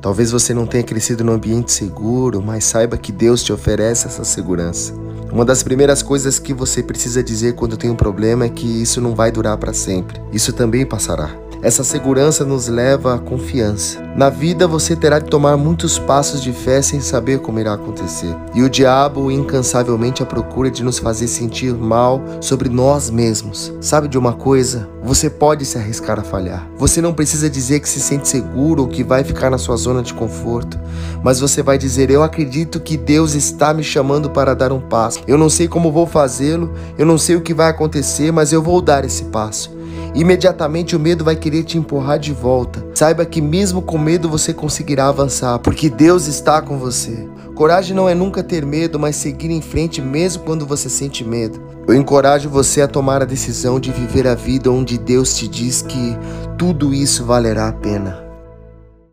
Talvez você não tenha crescido num ambiente seguro, mas saiba que Deus te oferece essa segurança. Uma das primeiras coisas que você precisa dizer quando tem um problema é que isso não vai durar para sempre. Isso também passará. Essa segurança nos leva à confiança. Na vida você terá de tomar muitos passos de fé sem saber como irá acontecer. E o diabo incansavelmente à procura de nos fazer sentir mal sobre nós mesmos. Sabe de uma coisa? Você pode se arriscar a falhar. Você não precisa dizer que se sente seguro ou que vai ficar na sua zona de conforto, mas você vai dizer: Eu acredito que Deus está me chamando para dar um passo. Eu não sei como vou fazê-lo, eu não sei o que vai acontecer, mas eu vou dar esse passo. Imediatamente o medo vai querer te empurrar de volta. Saiba que mesmo com medo você conseguirá avançar, porque Deus está com você. Coragem não é nunca ter medo, mas seguir em frente mesmo quando você sente medo. Eu encorajo você a tomar a decisão de viver a vida onde Deus te diz que tudo isso valerá a pena.